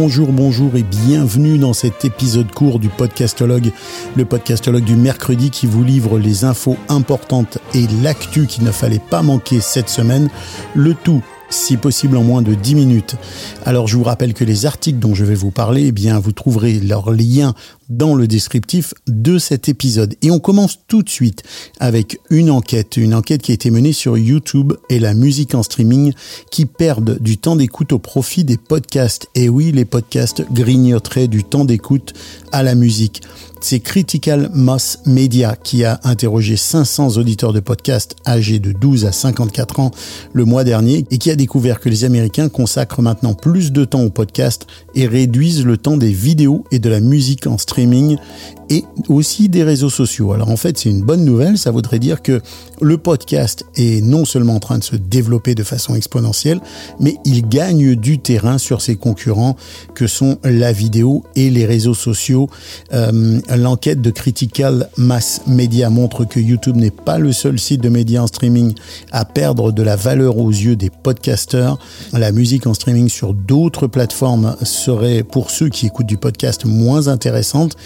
Bonjour, bonjour et bienvenue dans cet épisode court du podcastologue, le podcastologue du mercredi qui vous livre les infos importantes et l'actu qu'il ne fallait pas manquer cette semaine, le tout si possible en moins de 10 minutes. Alors je vous rappelle que les articles dont je vais vous parler, eh bien vous trouverez leur lien dans le descriptif de cet épisode. Et on commence tout de suite avec une enquête, une enquête qui a été menée sur YouTube et la musique en streaming qui perdent du temps d'écoute au profit des podcasts. Et oui, les podcasts grignoteraient du temps d'écoute à la musique. C'est Critical Mass Media qui a interrogé 500 auditeurs de podcasts âgés de 12 à 54 ans le mois dernier et qui a découvert que les Américains consacrent maintenant plus de temps au podcast et réduisent le temps des vidéos et de la musique en streaming et aussi des réseaux sociaux. Alors en fait, c'est une bonne nouvelle, ça voudrait dire que le podcast est non seulement en train de se développer de façon exponentielle, mais il gagne du terrain sur ses concurrents que sont la vidéo et les réseaux sociaux. Euh, L'enquête de Critical Mass Media montre que YouTube n'est pas le seul site de médias en streaming à perdre de la valeur aux yeux des podcasteurs. La musique en streaming sur d'autres plateformes serait pour ceux qui écoutent du podcast moins intéressante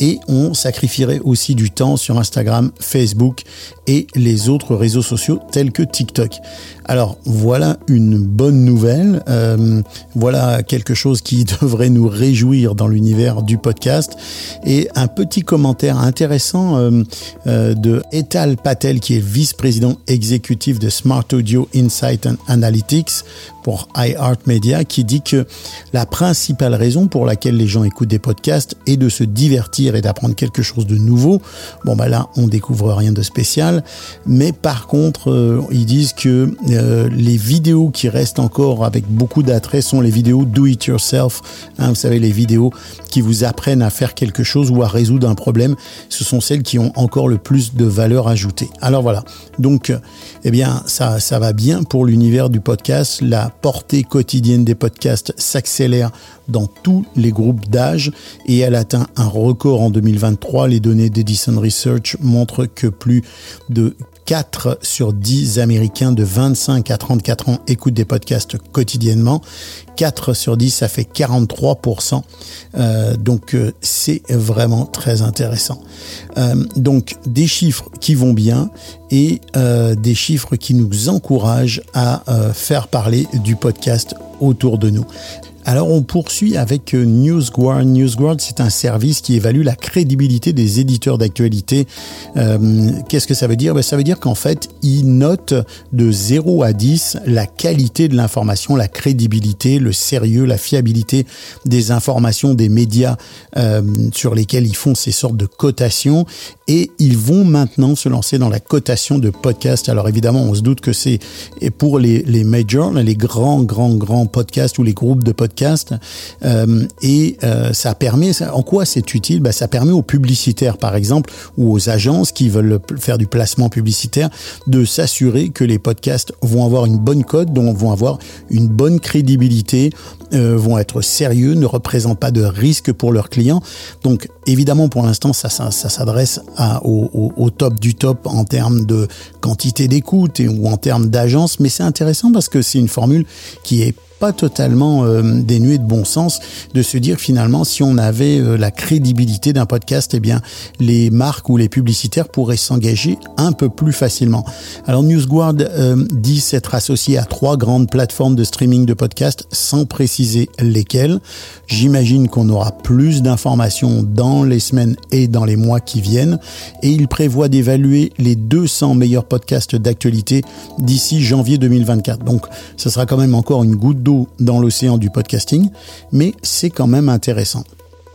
et sacrifierait aussi du temps sur Instagram, Facebook et les autres réseaux sociaux tels que TikTok. Alors voilà une bonne nouvelle, euh, voilà quelque chose qui devrait nous réjouir dans l'univers du podcast. Et un petit commentaire intéressant euh, euh, de Etal Patel qui est vice-président exécutif de Smart Audio Insight Analytics pour iHeartMedia qui dit que la principale raison pour laquelle les gens écoutent des podcasts est de se divertir et d'apprendre quelque chose de nouveau. Bon bah là on découvre rien de spécial, mais par contre ils disent que euh, les vidéos qui restent encore avec beaucoup d'attrait sont les vidéos do it yourself. Hein, vous savez, les vidéos qui vous apprennent à faire quelque chose ou à résoudre un problème. Ce sont celles qui ont encore le plus de valeur ajoutée. Alors voilà. Donc, eh bien, ça, ça va bien pour l'univers du podcast. La portée quotidienne des podcasts s'accélère dans tous les groupes d'âge et elle atteint un record en 2023. Les données d'Edison Research montrent que plus de 4 sur 10 Américains de 25 à 34 ans écoutent des podcasts quotidiennement. 4 sur 10, ça fait 43%. Euh, donc euh, c'est vraiment très intéressant. Euh, donc des chiffres qui vont bien et des chiffres qui nous encouragent à faire parler du podcast autour de nous. Alors on poursuit avec euh, NewsGuard. NewsGuard, c'est un service qui évalue la crédibilité des éditeurs d'actualité. Euh, Qu'est-ce que ça veut dire? Ben, Ça veut dire qu'en fait, il note de 0 à 10 la qualité de l'information, la crédibilité, le sérieux, la fiabilité des informations des médias euh, sur lesquels ils font ces sortes de cotations. Et ils vont maintenant se lancer dans la cotation de podcasts. Alors évidemment, on se doute que c'est pour les, les majors, les grands, grands, grands podcasts ou les groupes de podcasts podcast euh, et euh, ça permet en quoi c'est utile? Bah, ça permet aux publicitaires par exemple ou aux agences qui veulent faire du placement publicitaire de s'assurer que les podcasts vont avoir une bonne cote donc vont avoir une bonne crédibilité euh, vont être sérieux ne représentent pas de risque pour leurs clients donc évidemment pour l'instant ça, ça, ça s'adresse au, au, top du top en termes de quantité d'écoute ou en termes d'agence mais c'est intéressant parce que c'est une formule qui est pas totalement euh, dénué de bon sens de se dire finalement si on avait euh, la crédibilité d'un podcast, eh bien les marques ou les publicitaires pourraient s'engager un peu plus facilement. Alors NewsGuard euh, dit s'être associé à trois grandes plateformes de streaming de podcasts sans préciser lesquelles. J'imagine qu'on aura plus d'informations dans les semaines et dans les mois qui viennent et il prévoit d'évaluer les 200 meilleurs podcasts d'actualité d'ici janvier 2024. Donc ce sera quand même encore une goutte d'eau dans l'océan du podcasting, mais c'est quand même intéressant.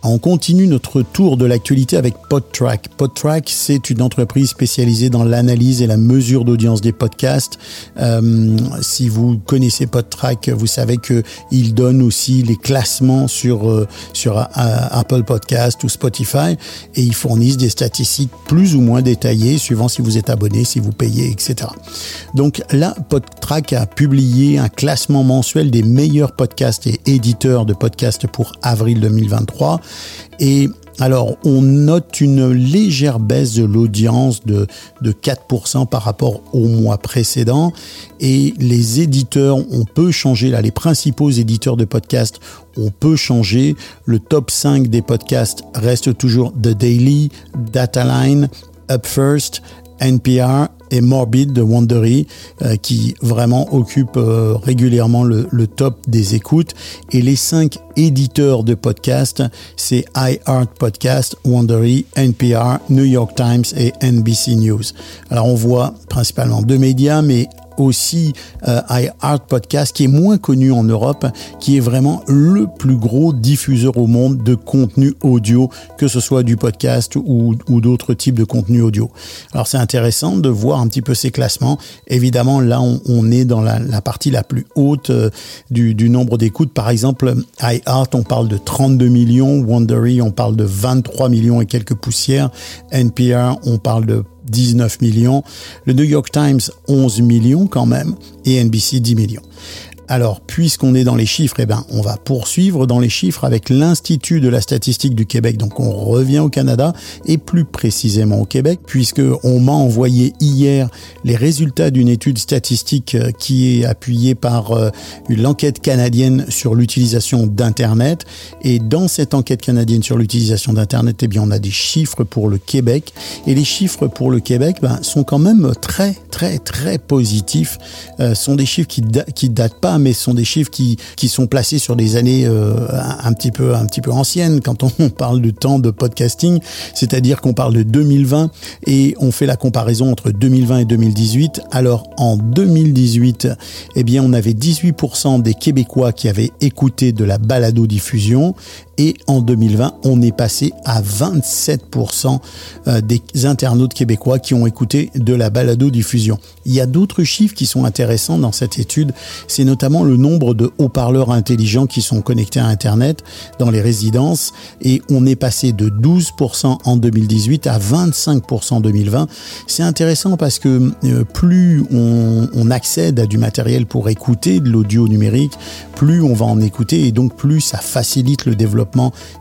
On continue notre tour de l'actualité avec PodTrack. PodTrack, c'est une entreprise spécialisée dans l'analyse et la mesure d'audience des podcasts. Euh, si vous connaissez PodTrack, vous savez que il donne aussi les classements sur euh, sur euh, Apple Podcast ou Spotify et ils fournissent des statistiques plus ou moins détaillées suivant si vous êtes abonné, si vous payez, etc. Donc là, PodTrack a publié un classement mensuel des meilleurs podcasts et éditeurs de podcasts pour avril 2023. Et Alors, on note une légère baisse de l'audience de, de 4% par rapport au mois précédent. Et les éditeurs, on peut changer, là, les principaux éditeurs de podcasts, on peut changer. Le top 5 des podcasts reste toujours The Daily, Dataline, Up First, NPR et Morbid de Wondery euh, qui vraiment occupe euh, régulièrement le, top des écoutes et les cinq éditeurs de podcasts c'est iHeart Podcast, Wondery, NPR, New York Times et NBC News. Alors on voit principalement deux médias mais aussi euh, iHeart Podcast, qui est moins connu en Europe, qui est vraiment le plus gros diffuseur au monde de contenu audio, que ce soit du podcast ou, d'autres types de contenu audio. Alors c'est intéressant de voir un petit peu ces classements. Évidemment, là, on, est dans la, la, partie la plus haute euh, du, du, nombre d'écoutes. Par exemple, iHeart, on parle de 32 millions, Wondery, on parle de 23 millions et quelques poussières, NPR, on parle de 19 millions, le New York Times 11 millions quand même, et NBC 10 millions. Alors, puisqu'on est dans les chiffres, eh ben, on va poursuivre dans les chiffres avec l'Institut de la statistique du Québec. Donc, on revient au Canada et plus précisément au Québec, puisque on m'a envoyé hier les résultats d'une étude statistique euh, qui est appuyée par euh, l'enquête canadienne sur l'utilisation d'Internet. Et dans cette enquête canadienne sur l'utilisation d'Internet, eh bien, on a des chiffres pour le Québec. Et les chiffres pour le Québec ben, sont quand même très, très, très positifs. Euh, sont des chiffres qui, da datent pas mais ce sont des chiffres qui, sont placés sur des années euh, un, petit peu, un petit peu anciennes quand on parle de temps de podcasting, c'est-à-dire qu'on parle de 2020 et on fait la comparaison entre 2020 et 2018. Alors en 2018, eh bien on avait 18% des Québécois qui avaient écouté de la balado-diffusion et en 2020, on est passé à 27% euh, des internautes québécois qui ont écouté de la balado-diffusion. Il y a d'autres chiffres qui sont intéressants dans cette étude, c'est notamment le nombre de haut-parleurs intelligents qui sont connectés à Internet dans les résidences et on est passé de 12% en 2018 à 25% en 2020. C'est intéressant parce que euh, plus on, on accède à du matériel pour écouter de l'audio numérique, plus on va en écouter et donc plus ça facilite le développement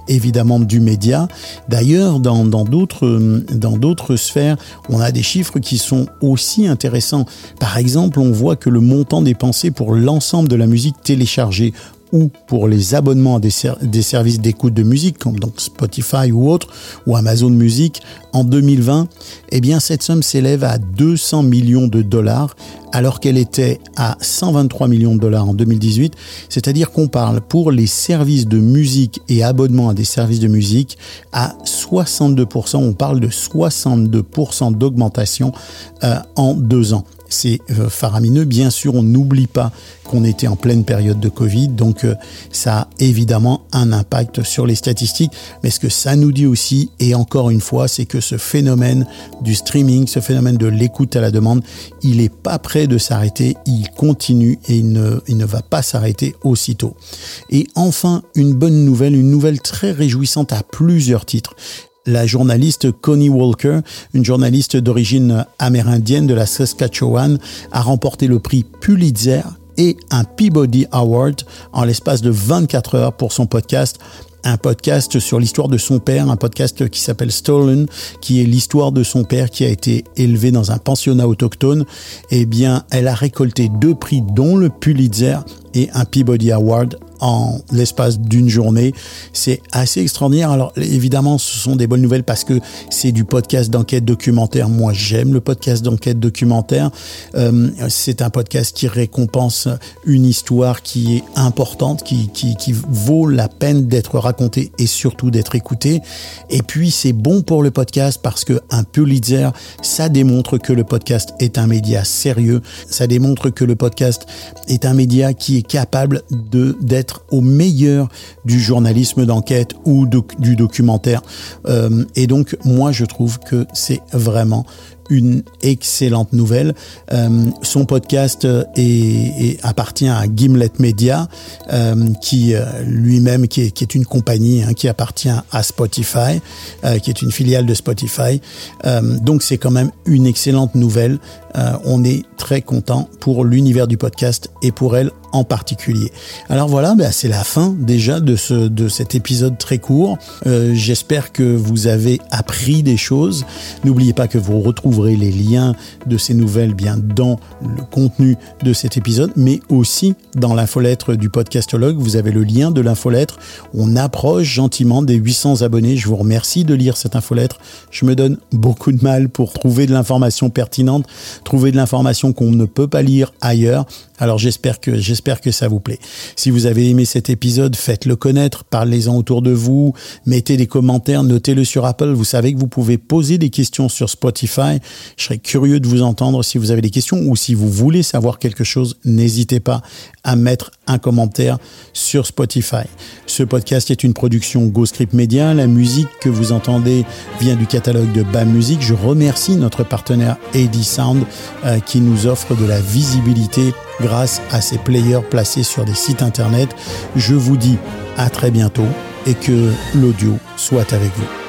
évidemment du média. D'ailleurs, dans d'autres dans d'autres sphères, on a des chiffres qui sont aussi intéressants. Par exemple, on voit que le montant dépensé pour l'ensemble de la musique téléchargée ou pour les abonnements à des, ser des services d'écoute de musique comme donc Spotify ou autre ou Amazon Music en 2020, eh bien cette somme s'élève à 200 millions de dollars alors qu'elle était à 123 millions de dollars en 2018, c'est-à-dire qu'on parle pour les services de musique et abonnements à des services de musique à 62%, on parle de 62% d'augmentation euh, en deux ans c'est euh, faramineux. Bien sûr, on n'oublie pas qu'on était en pleine période de Covid, donc euh, ça a évidemment un impact sur les statistiques. Mais ce que ça nous dit aussi, et encore une fois, c'est que ce phénomène du streaming, ce phénomène de l'écoute à la demande, il n'est pas prêt de s'arrêter, il continue et il ne, il ne va pas s'arrêter aussitôt. Et enfin, une bonne nouvelle, une nouvelle très réjouissante à plusieurs titres la journaliste Connie Walker, une journaliste d'origine amérindienne de la Saskatchewan, a remporté le prix Pulitzer et un Peabody Award en l'espace de 24 heures pour son podcast un podcast sur l'histoire de son père, un podcast qui s'appelle Stolen, qui est l'histoire de son père qui a été élevé dans un pensionnat autochtone. Eh bien, elle a récolté deux prix, dont le Pulitzer et un Peabody Award en l'espace d'une journée. C'est assez extraordinaire. Alors évidemment, ce sont des bonnes nouvelles parce que c'est du podcast d'enquête documentaire. Moi, j'aime le podcast d'enquête documentaire. Euh, c'est un podcast qui récompense une histoire qui est importante, qui, qui, qui vaut la peine d'être racontée et surtout d'être écoutée. Et puis, c'est bon pour le podcast parce que un Pulitzer, ça démontre que le podcast est un média sérieux. Ça démontre que le podcast est un média qui est capable d'être au meilleur du journalisme d'enquête ou du documentaire. Euh, et donc, moi, je trouve que c'est vraiment une excellente nouvelle. son podcast appartient à Gimlet Media, qui lui-même qui est, une compagnie hein, qui appartient à Spotify, qui est une filiale de Spotify. donc c'est quand même une excellente nouvelle. on est très content pour l'univers du podcast et pour elle en particulier. Alors voilà, bah, c'est la fin déjà de, ce, de cet épisode très court. Euh, j'espère que vous avez appris des choses. N'oubliez pas que vous retrouverez les liens de ces nouvelles bien dans le contenu de cet épisode, mais aussi dans l'infolettre du podcastologue. Vous avez le lien de l'infolettre. On approche gentiment des 800 abonnés. Je vous remercie de lire cette infolettre. Je me donne beaucoup de mal pour trouver de l'information pertinente, trouver de l'information qu'on ne peut pas lire ailleurs. Alors j'espère que j'espère que ça vous plaît. Si vous avez aimé cet épisode, faites-le connaître, parlez-en autour de vous, mettez des commentaires, notez-le sur Apple. Vous savez que vous pouvez poser des questions sur Spotify. Je serais curieux de vous entendre si vous avez des questions ou si vous voulez savoir quelque chose, n'hésitez pas à mettre un commentaire sur Spotify. Ce podcast est une production GoScript Media. La musique que vous entendez vient du catalogue de BAM Music. Je remercie notre partenaire AD Sound euh, qui nous offre de la visibilité grâce à ces players placés sur des sites internet. Je vous dis à très bientôt et que l'audio soit avec vous.